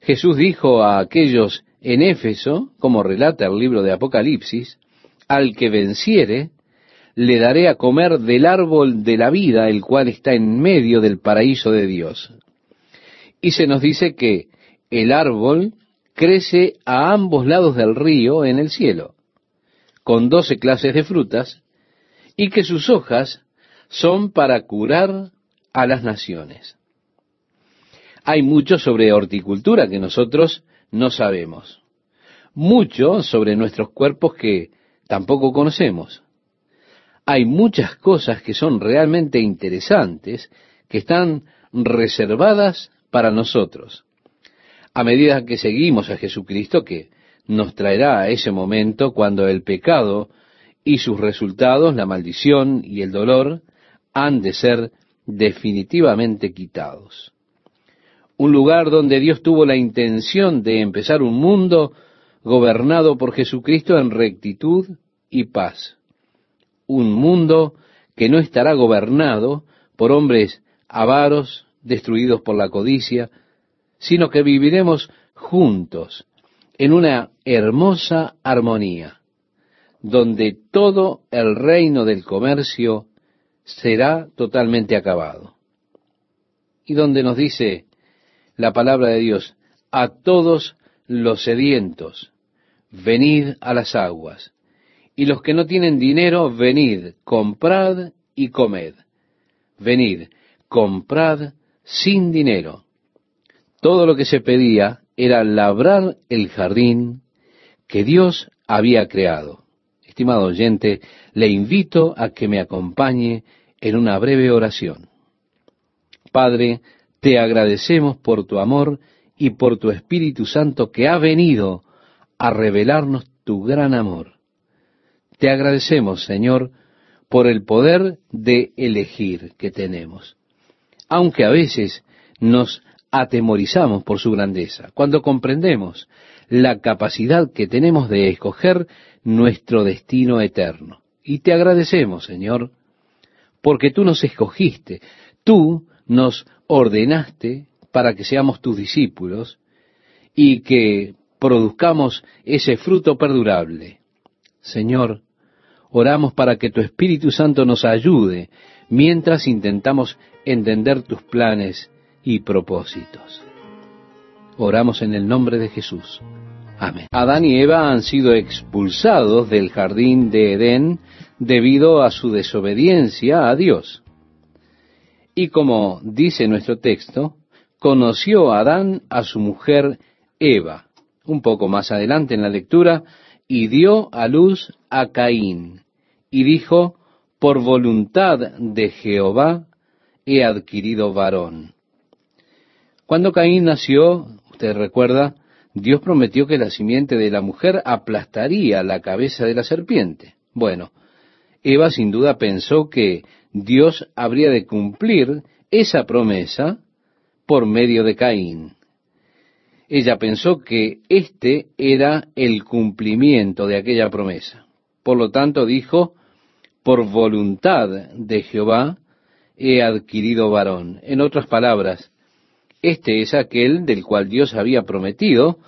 Speaker 1: Jesús dijo a aquellos en Éfeso, como relata el libro de Apocalipsis, al que venciere, le daré a comer del árbol de la vida, el cual está en medio del paraíso de Dios. Y se nos dice que el árbol crece a ambos lados del río en el cielo, con doce clases de frutas, y que sus hojas son para curar a las naciones. Hay mucho sobre horticultura que nosotros no sabemos. Mucho sobre nuestros cuerpos que tampoco conocemos. Hay muchas cosas que son realmente interesantes que están reservadas para nosotros. A medida que seguimos a Jesucristo, que nos traerá a ese momento cuando el pecado y sus resultados, la maldición y el dolor, han de ser definitivamente quitados. Un lugar donde Dios tuvo la intención de empezar un mundo gobernado por Jesucristo en rectitud y paz. Un mundo que no estará gobernado por hombres avaros, destruidos por la codicia, sino que viviremos juntos en una hermosa armonía donde todo el reino del comercio será totalmente acabado. Y donde nos dice la palabra de Dios, a todos los sedientos, venid a las aguas, y los que no tienen dinero, venid, comprad y comed. Venid, comprad sin dinero. todo lo que se pedía era labrar el jardín que Dios había creado. Estimado oyente, le invito a que me acompañe en una breve oración. Padre, te agradecemos por tu amor y por tu Espíritu Santo que ha venido a revelarnos tu gran amor. Te agradecemos, Señor, por el poder de elegir que tenemos, aunque a veces nos atemorizamos por su grandeza, cuando comprendemos la capacidad que tenemos de escoger nuestro destino eterno. Y te agradecemos, Señor, porque tú nos escogiste, tú nos ordenaste para que seamos tus discípulos y que produzcamos ese fruto perdurable. Señor, oramos para que tu Espíritu Santo nos ayude mientras intentamos entender tus planes y propósitos. Oramos en el nombre de Jesús. Amén. Adán y Eva han sido expulsados del jardín de Edén debido a su desobediencia a Dios. Y como dice nuestro texto, conoció Adán a su mujer Eva, un poco más adelante en la lectura, y dio a luz a Caín, y dijo, por voluntad de Jehová he adquirido varón. Cuando Caín nació, usted recuerda, Dios prometió que la simiente de la mujer aplastaría la cabeza de la serpiente. Bueno, Eva sin duda pensó que Dios habría de cumplir esa promesa por medio de Caín. Ella pensó que este era el cumplimiento de aquella promesa. Por lo tanto dijo, por voluntad de Jehová he adquirido varón. En otras palabras, este es aquel del cual Dios había prometido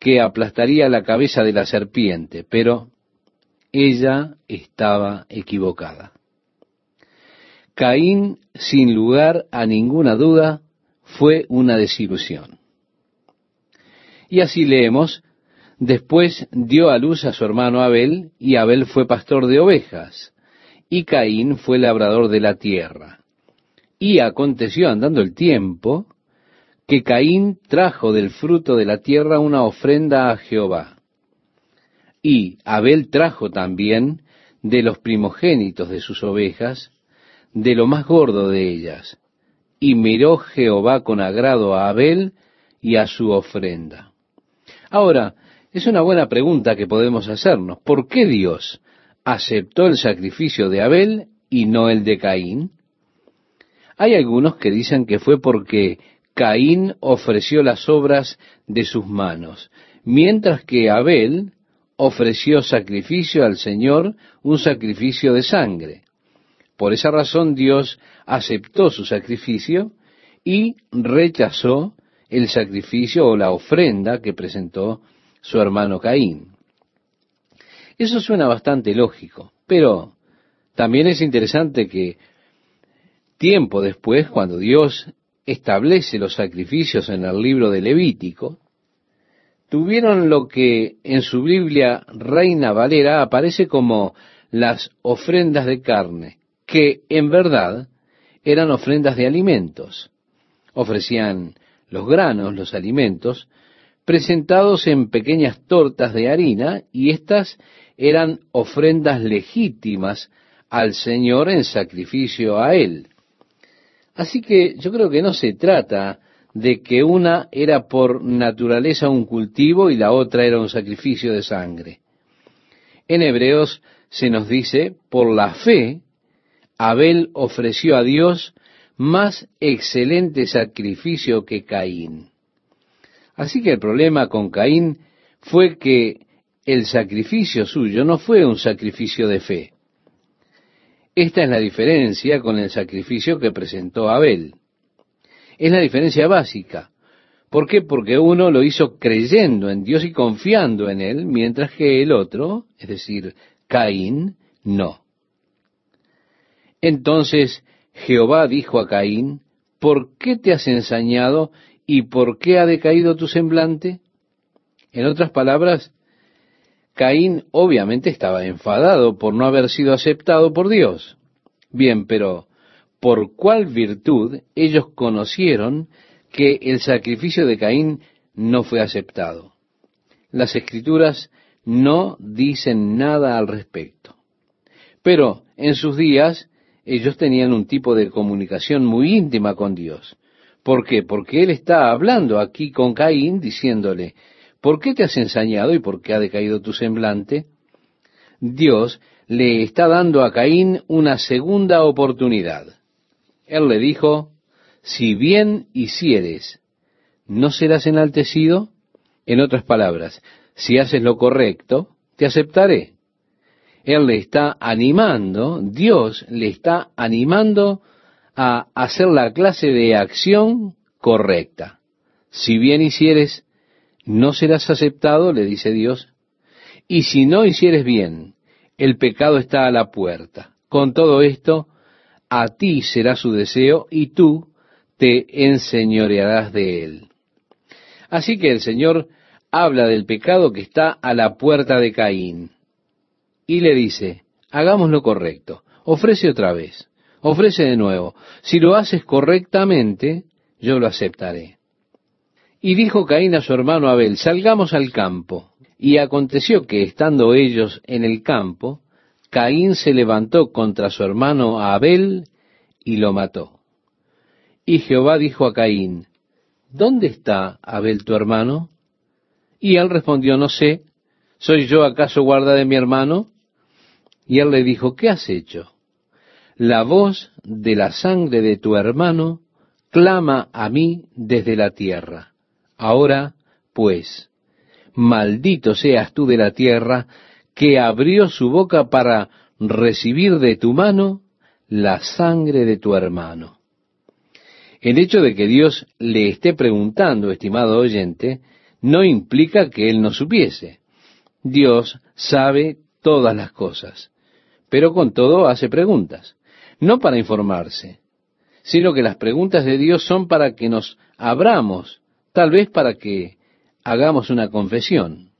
Speaker 1: que aplastaría la cabeza de la serpiente, pero ella estaba equivocada. Caín, sin lugar a ninguna duda, fue una desilusión. Y así leemos, después dio a luz a su hermano Abel, y Abel fue pastor de ovejas, y Caín fue labrador de la tierra. Y aconteció andando el tiempo, que Caín trajo del fruto de la tierra una ofrenda a Jehová. Y Abel trajo también de los primogénitos de sus ovejas, de lo más gordo de ellas. Y miró Jehová con agrado a Abel y a su ofrenda. Ahora, es una buena pregunta que podemos hacernos. ¿Por qué Dios aceptó el sacrificio de Abel y no el de Caín? Hay algunos que dicen que fue porque Caín ofreció las obras de sus manos, mientras que Abel ofreció sacrificio al Señor, un sacrificio de sangre. Por esa razón Dios aceptó su sacrificio y rechazó el sacrificio o la ofrenda que presentó su hermano Caín. Eso suena bastante lógico, pero también es interesante que tiempo después, cuando Dios establece los sacrificios en el libro de Levítico, tuvieron lo que en su Biblia Reina Valera aparece como las ofrendas de carne, que en verdad eran ofrendas de alimentos. Ofrecían los granos, los alimentos, presentados en pequeñas tortas de harina, y éstas eran ofrendas legítimas al Señor en sacrificio a Él. Así que yo creo que no se trata de que una era por naturaleza un cultivo y la otra era un sacrificio de sangre. En Hebreos se nos dice, por la fe, Abel ofreció a Dios más excelente sacrificio que Caín. Así que el problema con Caín fue que el sacrificio suyo no fue un sacrificio de fe. Esta es la diferencia con el sacrificio que presentó Abel. Es la diferencia básica. ¿Por qué? Porque uno lo hizo creyendo en Dios y confiando en Él, mientras que el otro, es decir, Caín, no. Entonces Jehová dijo a Caín, ¿por qué te has ensañado y por qué ha decaído tu semblante? En otras palabras, Caín obviamente estaba enfadado por no haber sido aceptado por Dios. Bien, pero ¿por cuál virtud ellos conocieron que el sacrificio de Caín no fue aceptado. Las escrituras no dicen nada al respecto. Pero en sus días ellos tenían un tipo de comunicación muy íntima con Dios. ¿Por qué? Porque Él está hablando aquí con Caín diciéndole, ¿por qué te has ensañado y por qué ha decaído tu semblante? Dios le está dando a Caín una segunda oportunidad. Él le dijo, si bien hicieres, ¿no serás enaltecido? En otras palabras, si haces lo correcto, te aceptaré. Él le está animando, Dios le está animando a hacer la clase de acción correcta. Si bien hicieres, no serás aceptado, le dice Dios, y si no hicieres bien, el pecado está a la puerta. Con todo esto, a ti será su deseo y tú te enseñorearás de él. Así que el Señor habla del pecado que está a la puerta de Caín y le dice, hagamos lo correcto, ofrece otra vez, ofrece de nuevo, si lo haces correctamente, yo lo aceptaré. Y dijo Caín a su hermano Abel, salgamos al campo. Y aconteció que, estando ellos en el campo, Caín se levantó contra su hermano Abel y lo mató. Y Jehová dijo a Caín, ¿Dónde está Abel tu hermano? Y él respondió, no sé, ¿soy yo acaso guarda de mi hermano? Y él le dijo, ¿qué has hecho? La voz de la sangre de tu hermano clama a mí desde la tierra. Ahora, pues, maldito seas tú de la tierra, que abrió su boca para recibir de tu mano la sangre de tu hermano. El hecho de que Dios le esté preguntando, estimado oyente, no implica que Él no supiese. Dios sabe todas las cosas pero con todo hace preguntas, no para informarse, sino que las preguntas de Dios son para que nos abramos, tal vez para que hagamos una confesión.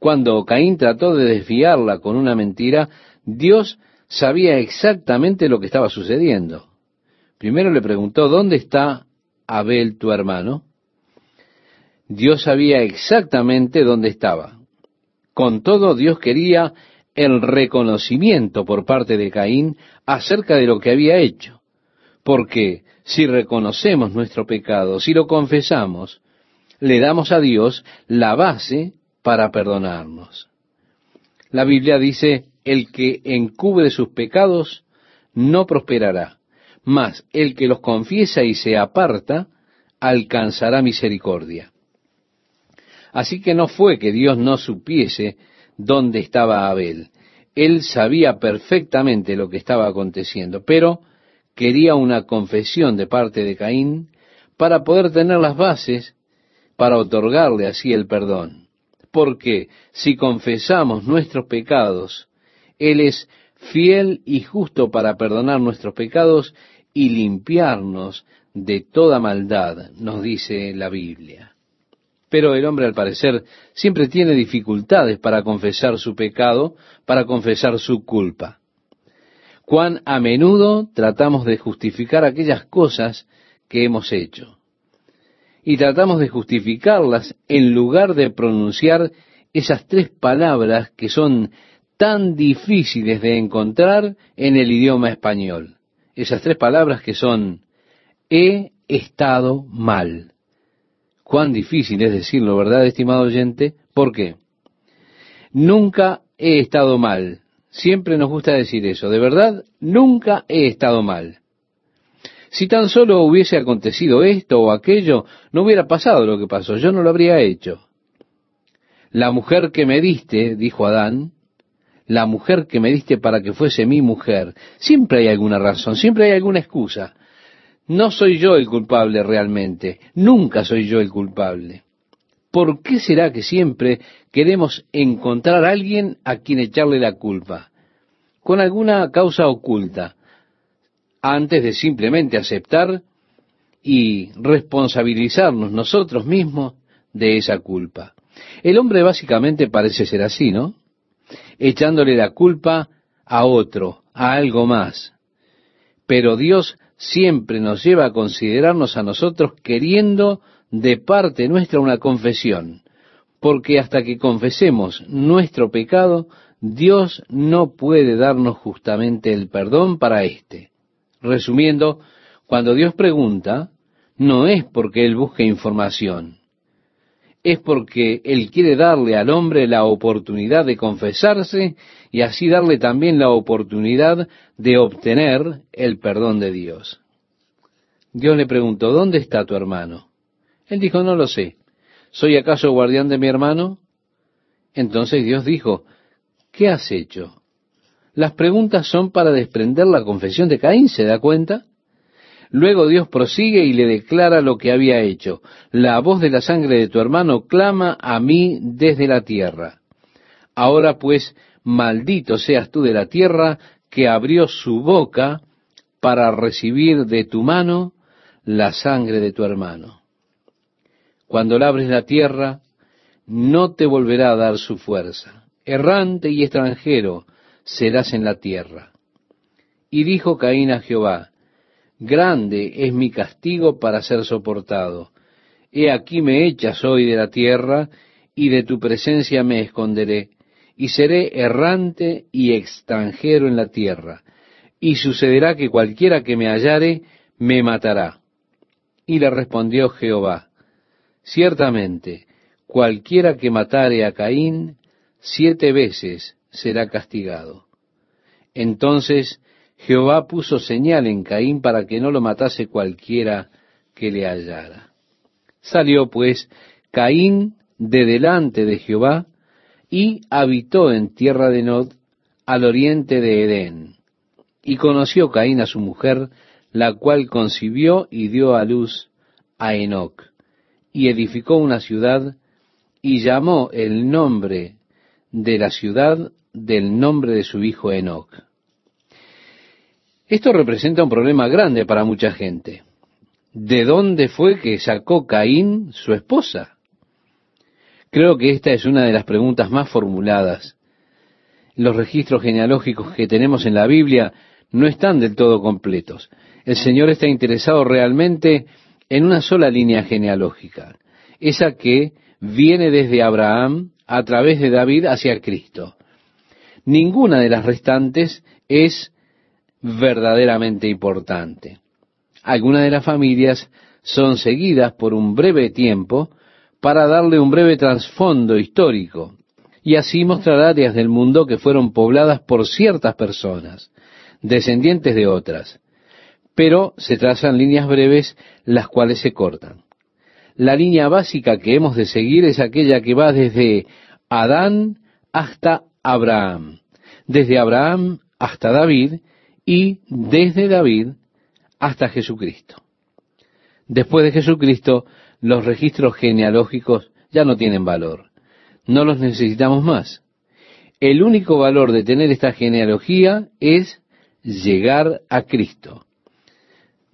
Speaker 1: Cuando Caín trató de desviarla con una mentira, Dios sabía exactamente lo que estaba sucediendo. Primero le preguntó, ¿dónde está Abel tu hermano? Dios sabía exactamente dónde estaba. Con todo, Dios quería el reconocimiento por parte de Caín acerca de lo que había hecho. Porque si reconocemos nuestro pecado, si lo confesamos, le damos a Dios la base para perdonarnos. La Biblia dice, el que encubre sus pecados no prosperará, mas el que los confiesa y se aparta alcanzará misericordia. Así que no fue que Dios no supiese dónde estaba Abel. Él sabía perfectamente lo que estaba aconteciendo, pero quería una confesión de parte de Caín para poder tener las bases para otorgarle así el perdón. Porque si confesamos nuestros pecados, Él es fiel y justo para perdonar nuestros pecados y limpiarnos de toda maldad, nos dice la Biblia. Pero el hombre al parecer siempre tiene dificultades para confesar su pecado, para confesar su culpa. Cuán a menudo tratamos de justificar aquellas cosas que hemos hecho. Y tratamos de justificarlas en lugar de pronunciar esas tres palabras que son tan difíciles de encontrar en el idioma español. Esas tres palabras que son he estado mal. Cuán difícil es decirlo, ¿verdad, estimado oyente? ¿Por qué? Nunca he estado mal. Siempre nos gusta decir eso. De verdad, nunca he estado mal. Si tan solo hubiese acontecido esto o aquello, no hubiera pasado lo que pasó. Yo no lo habría hecho. La mujer que me diste, dijo Adán, la mujer que me diste para que fuese mi mujer. Siempre hay alguna razón, siempre hay alguna excusa. No soy yo el culpable realmente, nunca soy yo el culpable. ¿Por qué será que siempre queremos encontrar a alguien a quien echarle la culpa? Con alguna causa oculta, antes de simplemente aceptar y responsabilizarnos nosotros mismos de esa culpa. El hombre básicamente parece ser así, ¿no? Echándole la culpa a otro, a algo más. Pero Dios siempre nos lleva a considerarnos a nosotros queriendo de parte nuestra una confesión, porque hasta que confesemos nuestro pecado, Dios no puede darnos justamente el perdón para éste. Resumiendo, cuando Dios pregunta, no es porque Él busque información, es porque Él quiere darle al hombre la oportunidad de confesarse y así darle también la oportunidad de obtener el perdón de Dios. Dios le preguntó, ¿dónde está tu hermano? Él dijo, no lo sé. ¿Soy acaso guardián de mi hermano? Entonces Dios dijo, ¿qué has hecho? Las preguntas son para desprender la confesión de Caín, ¿se da cuenta? Luego Dios prosigue y le declara lo que había hecho. La voz de la sangre de tu hermano clama a mí desde la tierra. Ahora pues, maldito seas tú de la tierra que abrió su boca para recibir de tu mano la sangre de tu hermano. Cuando labres la tierra, no te volverá a dar su fuerza. Errante y extranjero serás en la tierra. Y dijo Caín a Jehová, Grande es mi castigo para ser soportado. He aquí me echas hoy de la tierra, y de tu presencia me esconderé, y seré errante y extranjero en la tierra. Y sucederá que cualquiera que me hallare me matará. Y le respondió Jehová, Ciertamente, cualquiera que matare a Caín, siete veces será castigado. Entonces Jehová puso señal en Caín para que no lo matase cualquiera que le hallara. Salió pues Caín de delante de Jehová y habitó en tierra de Nod al oriente de Edén. Y conoció Caín a su mujer, la cual concibió y dio a luz a Enoc, y edificó una ciudad, y llamó el nombre de la ciudad del nombre de su hijo Enoc. Esto representa un problema grande para mucha gente. ¿De dónde fue que sacó Caín su esposa? Creo que esta es una de las preguntas más formuladas. Los registros genealógicos que tenemos en la Biblia no están del todo completos el Señor está interesado realmente en una sola línea genealógica, esa que viene desde Abraham a través de David hacia Cristo. Ninguna de las restantes es verdaderamente importante. Algunas de las familias son seguidas por un breve tiempo para darle un breve trasfondo histórico y así mostrar áreas del mundo que fueron pobladas por ciertas personas, descendientes de otras pero se trazan líneas breves las cuales se cortan. La línea básica que hemos de seguir es aquella que va desde Adán hasta Abraham, desde Abraham hasta David y desde David hasta Jesucristo. Después de Jesucristo, los registros genealógicos ya no tienen valor. No los necesitamos más. El único valor de tener esta genealogía es llegar a Cristo.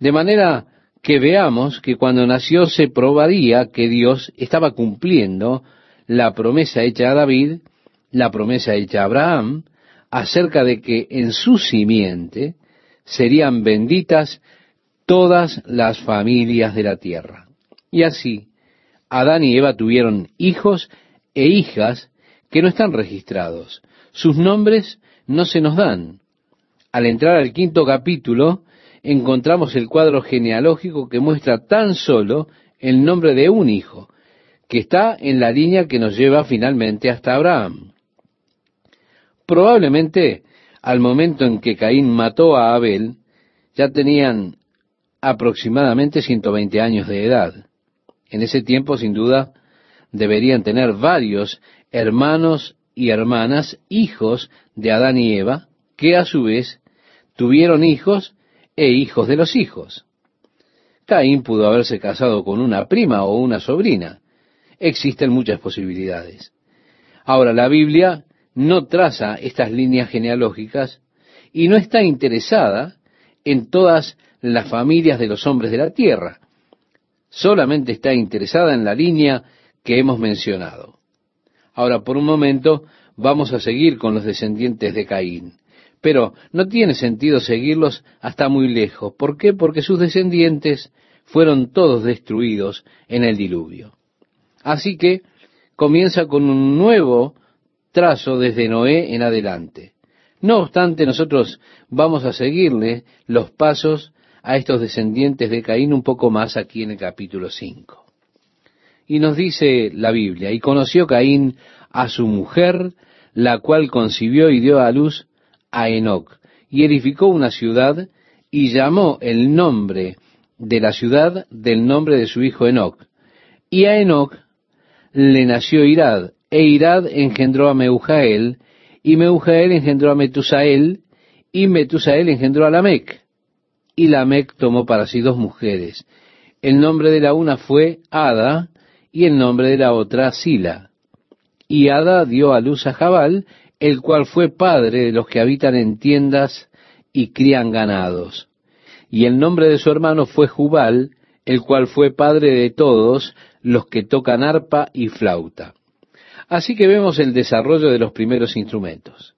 Speaker 1: De manera que veamos que cuando nació se probaría que Dios estaba cumpliendo la promesa hecha a David, la promesa hecha a Abraham, acerca de que en su simiente serían benditas todas las familias de la tierra. Y así, Adán y Eva tuvieron hijos e hijas que no están registrados. Sus nombres no se nos dan. Al entrar al quinto capítulo, encontramos el cuadro genealógico que muestra tan solo el nombre de un hijo, que está en la línea que nos lleva finalmente hasta Abraham. Probablemente al momento en que Caín mató a Abel, ya tenían aproximadamente 120 años de edad. En ese tiempo, sin duda, deberían tener varios hermanos y hermanas, hijos de Adán y Eva, que a su vez tuvieron hijos e hijos de los hijos. Caín pudo haberse casado con una prima o una sobrina. Existen muchas posibilidades. Ahora, la Biblia no traza estas líneas genealógicas y no está interesada en todas las familias de los hombres de la tierra. Solamente está interesada en la línea que hemos mencionado. Ahora, por un momento, vamos a seguir con los descendientes de Caín. Pero no tiene sentido seguirlos hasta muy lejos. ¿Por qué? Porque sus descendientes fueron todos destruidos en el diluvio. Así que comienza con un nuevo trazo desde Noé en adelante. No obstante, nosotros vamos a seguirle los pasos a estos descendientes de Caín un poco más aquí en el capítulo 5. Y nos dice la Biblia, y conoció Caín a su mujer, la cual concibió y dio a luz a Enoc, y edificó una ciudad, y llamó el nombre de la ciudad del nombre de su hijo Enoc. Y a Enoc le nació Irad, e Irad engendró a Meujael, y Meujael engendró a Metusael, y Metusael engendró a Lamec. Y Lamec tomó para sí dos mujeres. El nombre de la una fue Ada, y el nombre de la otra Sila. Y Ada dio a luz a Jabal, el cual fue padre de los que habitan en tiendas y crían ganados. Y el nombre de su hermano fue Jubal, el cual fue padre de todos los que tocan arpa y flauta. Así que vemos el desarrollo de los primeros instrumentos.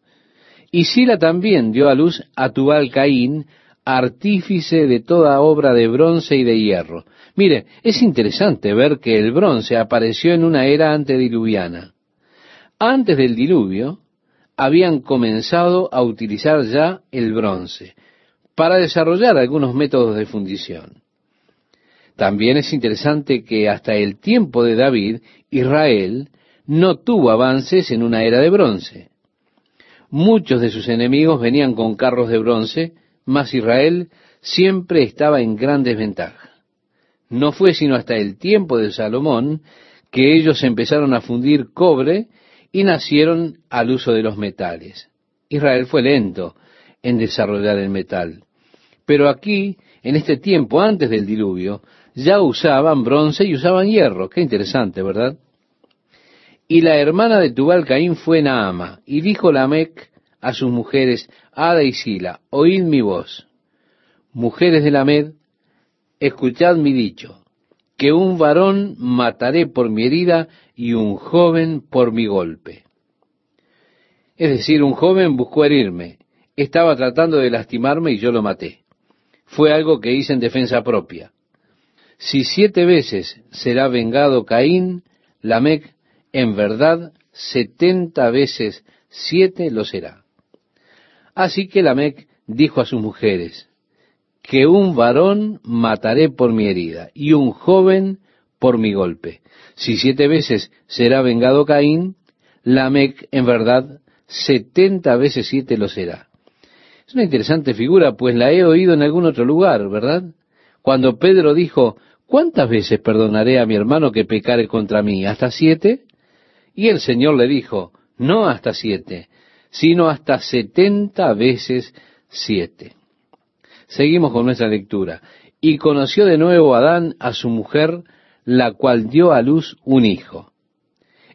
Speaker 1: Y Sila también dio a luz a Tubal Caín, artífice de toda obra de bronce y de hierro. Mire, es interesante ver que el bronce apareció en una era antediluviana. Antes del diluvio, habían comenzado a utilizar ya el bronce para desarrollar algunos métodos de fundición. También es interesante que hasta el tiempo de David, Israel no tuvo avances en una era de bronce. Muchos de sus enemigos venían con carros de bronce, mas Israel siempre estaba en gran desventaja. No fue sino hasta el tiempo de Salomón que ellos empezaron a fundir cobre y nacieron al uso de los metales. Israel fue lento en desarrollar el metal. Pero aquí, en este tiempo antes del diluvio, ya usaban bronce y usaban hierro. Qué interesante, ¿verdad? Y la hermana de Tubal Caín fue Naama, y dijo Lamec a sus mujeres, Ada y Sila, oíd mi voz. Mujeres de Lamed, escuchad mi dicho que un varón mataré por mi herida y un joven por mi golpe. Es decir, un joven buscó herirme, estaba tratando de lastimarme y yo lo maté. Fue algo que hice en defensa propia. Si siete veces será vengado Caín, Lamec, en verdad setenta veces siete lo será. Así que Lamec dijo a sus mujeres, que un varón mataré por mi herida y un joven por mi golpe. Si siete veces será vengado Caín, Lamec en verdad setenta veces siete lo será. Es una interesante figura, pues la he oído en algún otro lugar, ¿verdad? Cuando Pedro dijo, ¿cuántas veces perdonaré a mi hermano que pecare contra mí? ¿Hasta siete? Y el Señor le dijo, no hasta siete, sino hasta setenta veces siete. Seguimos con nuestra lectura. Y conoció de nuevo Adán a su mujer, la cual dio a luz un hijo.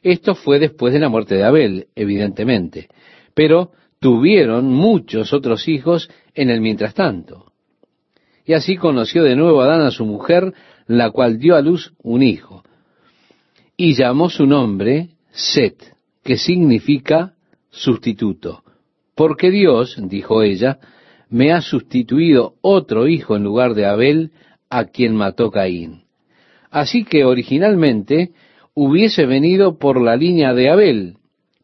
Speaker 1: Esto fue después de la muerte de Abel, evidentemente, pero tuvieron muchos otros hijos en el mientras tanto. Y así conoció de nuevo Adán a su mujer, la cual dio a luz un hijo. Y llamó su nombre Set, que significa sustituto. Porque Dios, dijo ella, me ha sustituido otro hijo en lugar de Abel, a quien mató Caín. Así que originalmente hubiese venido por la línea de Abel,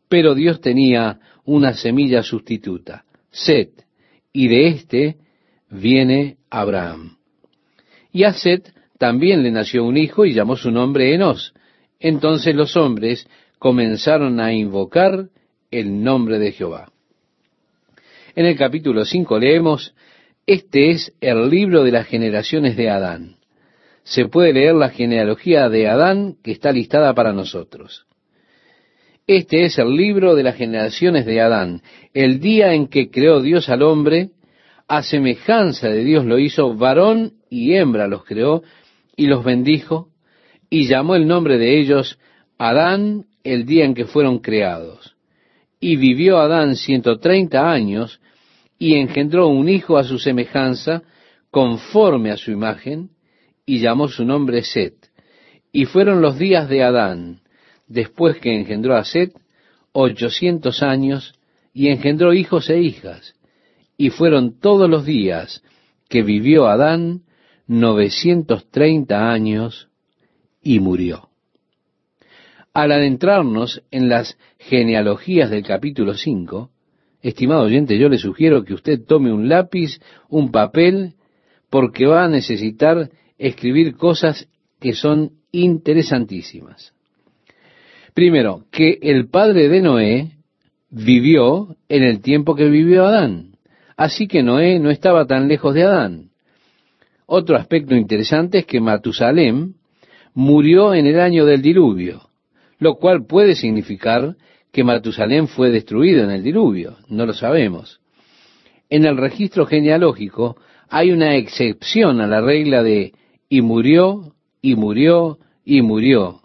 Speaker 1: pero Dios tenía una semilla sustituta, Set, y de éste viene Abraham. Y a Set también le nació un hijo y llamó su nombre Enos. Entonces los hombres comenzaron a invocar el nombre de Jehová. En el capítulo 5 leemos, este es el libro de las generaciones de Adán. Se puede leer la genealogía de Adán que está listada para nosotros. Este es el libro de las generaciones de Adán, el día en que creó Dios al hombre, a semejanza de Dios lo hizo, varón y hembra los creó, y los bendijo, y llamó el nombre de ellos Adán el día en que fueron creados. Y vivió Adán ciento treinta años, y engendró un hijo a su semejanza, conforme a su imagen, y llamó su nombre Set. Y fueron los días de Adán, después que engendró a Set, ochocientos años, y engendró hijos e hijas. y fueron todos los días que vivió Adán 930 años y murió. Al adentrarnos en las genealogías del capítulo 5, estimado oyente, yo le sugiero que usted tome un lápiz, un papel, porque va a necesitar escribir cosas que son interesantísimas. Primero, que el padre de Noé vivió en el tiempo que vivió Adán. Así que Noé no estaba tan lejos de Adán. Otro aspecto interesante es que Matusalem murió en el año del diluvio, lo cual puede significar que Matusalem fue destruido en el diluvio, no lo sabemos. En el registro genealógico hay una excepción a la regla de y murió, y murió, y murió.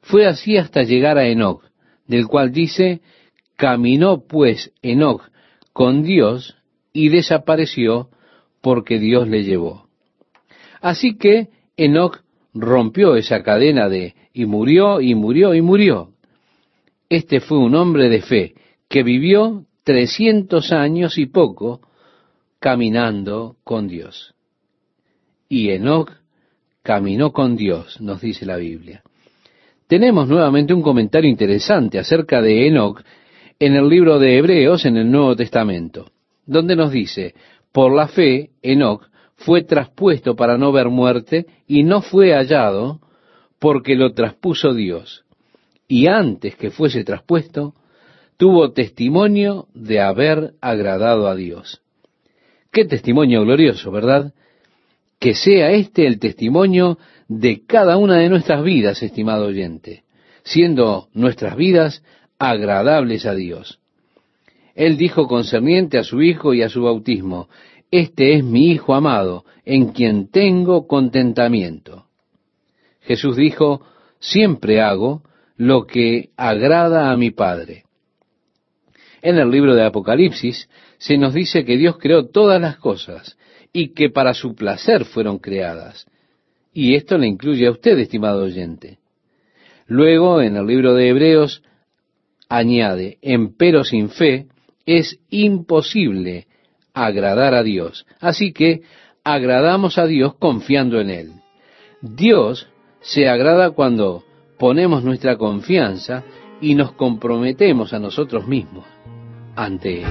Speaker 1: Fue así hasta llegar a Enoch, del cual dice, caminó pues Enoch con Dios y desapareció porque Dios le llevó. Así que Enoch rompió esa cadena de y murió y murió y murió. Este fue un hombre de fe que vivió trescientos años y poco caminando con Dios. Y Enoch caminó con Dios, nos dice la Biblia. Tenemos nuevamente un comentario interesante acerca de Enoch en el libro de Hebreos en el Nuevo Testamento, donde nos dice, por la fe, Enoch fue traspuesto para no ver muerte y no fue hallado porque lo traspuso Dios. Y antes que fuese traspuesto, tuvo testimonio de haber agradado a Dios. Qué testimonio glorioso, ¿verdad? Que sea este el testimonio de cada una de nuestras vidas, estimado oyente, siendo nuestras vidas agradables a Dios. Él dijo concerniente a su Hijo y a su bautismo, Este es mi Hijo amado, en quien tengo contentamiento. Jesús dijo, Siempre hago lo que agrada a mi Padre. En el libro de Apocalipsis se nos dice que Dios creó todas las cosas y que para su placer fueron creadas. Y esto le incluye a usted, estimado oyente. Luego, en el libro de Hebreos, añade, empero sin fe es imposible agradar a Dios. Así que agradamos a Dios confiando en Él. Dios se agrada cuando ponemos nuestra confianza y nos comprometemos a nosotros mismos ante Él.